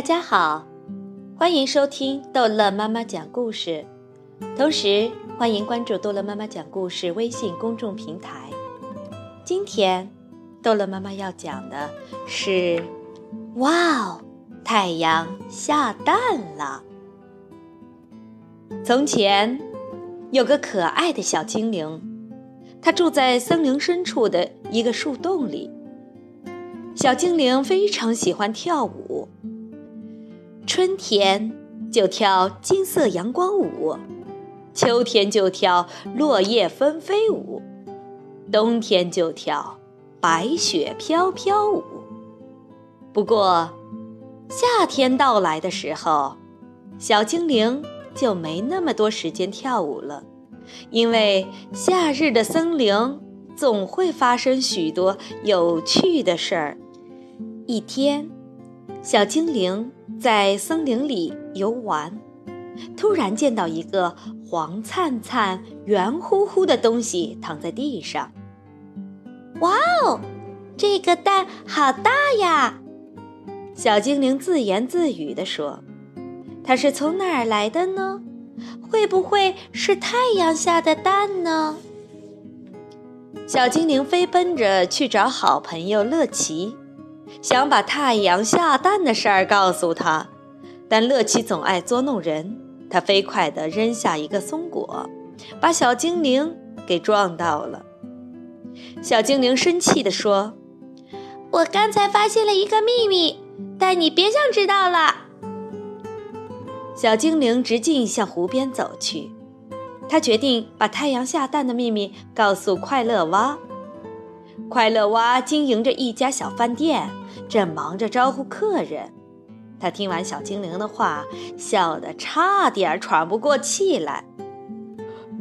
大家好，欢迎收听逗乐妈妈讲故事，同时欢迎关注逗乐妈妈讲故事微信公众平台。今天，逗乐妈妈要讲的是：哇哦，太阳下蛋了！从前有个可爱的小精灵，它住在森林深处的一个树洞里。小精灵非常喜欢跳舞。春天就跳金色阳光舞，秋天就跳落叶纷飞舞，冬天就跳白雪飘飘舞。不过，夏天到来的时候，小精灵就没那么多时间跳舞了，因为夏日的森林总会发生许多有趣的事儿。一天，小精灵。在森林里游玩，突然见到一个黄灿灿、圆乎乎的东西躺在地上。哇哦，这个蛋好大呀！小精灵自言自语地说：“它是从哪儿来的呢？会不会是太阳下的蛋呢？”小精灵飞奔着去找好朋友乐奇。想把太阳下蛋的事儿告诉他，但乐奇总爱捉弄人。他飞快地扔下一个松果，把小精灵给撞到了。小精灵生气地说：“我刚才发现了一个秘密，但你别想知道了。”小精灵直径向湖边走去，他决定把太阳下蛋的秘密告诉快乐蛙。快乐蛙经营着一家小饭店。正忙着招呼客人，他听完小精灵的话，笑得差点喘不过气来。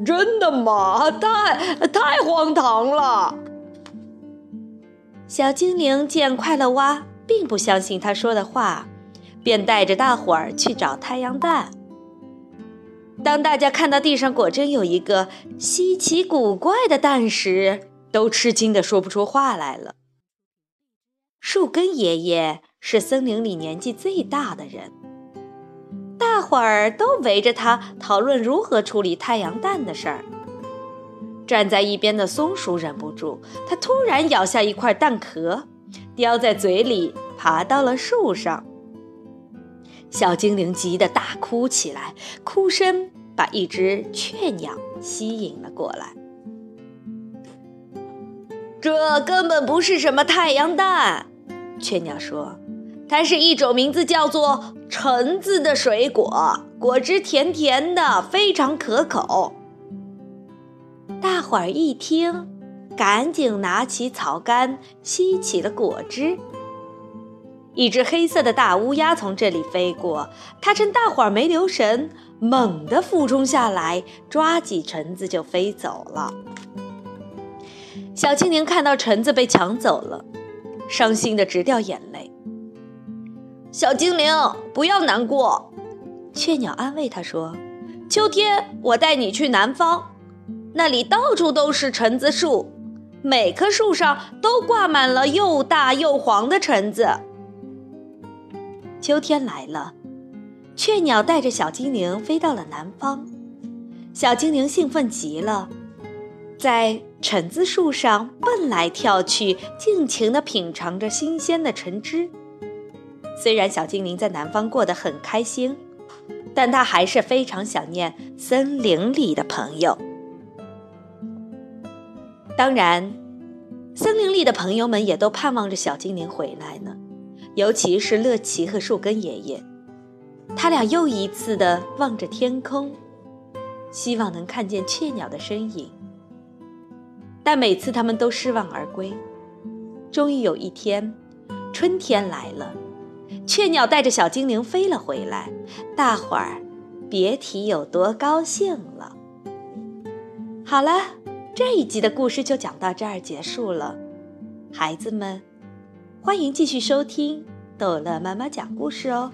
真的吗？太太荒唐了！小精灵见快乐蛙并不相信他说的话，便带着大伙儿去找太阳蛋。当大家看到地上果真有一个稀奇古怪的蛋时，都吃惊的说不出话来了。树根爷爷是森林里年纪最大的人，大伙儿都围着他讨论如何处理太阳蛋的事儿。站在一边的松鼠忍不住，他突然咬下一块蛋壳，叼在嘴里，爬到了树上。小精灵急得大哭起来，哭声把一只雀鸟吸引了过来。这根本不是什么太阳蛋。雀鸟说：“它是一种名字叫做橙子的水果，果汁甜甜的，非常可口。”大伙儿一听，赶紧拿起草杆吸起了果汁。一只黑色的大乌鸦从这里飞过，它趁大伙儿没留神，猛地俯冲下来，抓起橙子就飞走了。小精灵看到橙子被抢走了。伤心的直掉眼泪。小精灵，不要难过，雀鸟安慰他说：“秋天我带你去南方，那里到处都是橙子树，每棵树上都挂满了又大又黄的橙子。”秋天来了，雀鸟带着小精灵飞到了南方，小精灵兴奋极了。在橙子树上蹦来跳去，尽情地品尝着新鲜的橙汁。虽然小精灵在南方过得很开心，但他还是非常想念森林里的朋友。当然，森林里的朋友们也都盼望着小精灵回来呢，尤其是乐奇和树根爷爷。他俩又一次地望着天空，希望能看见雀鸟的身影。但每次他们都失望而归。终于有一天，春天来了，雀鸟带着小精灵飞了回来，大伙儿别提有多高兴了。好了，这一集的故事就讲到这儿结束了。孩子们，欢迎继续收听逗乐妈妈讲故事哦。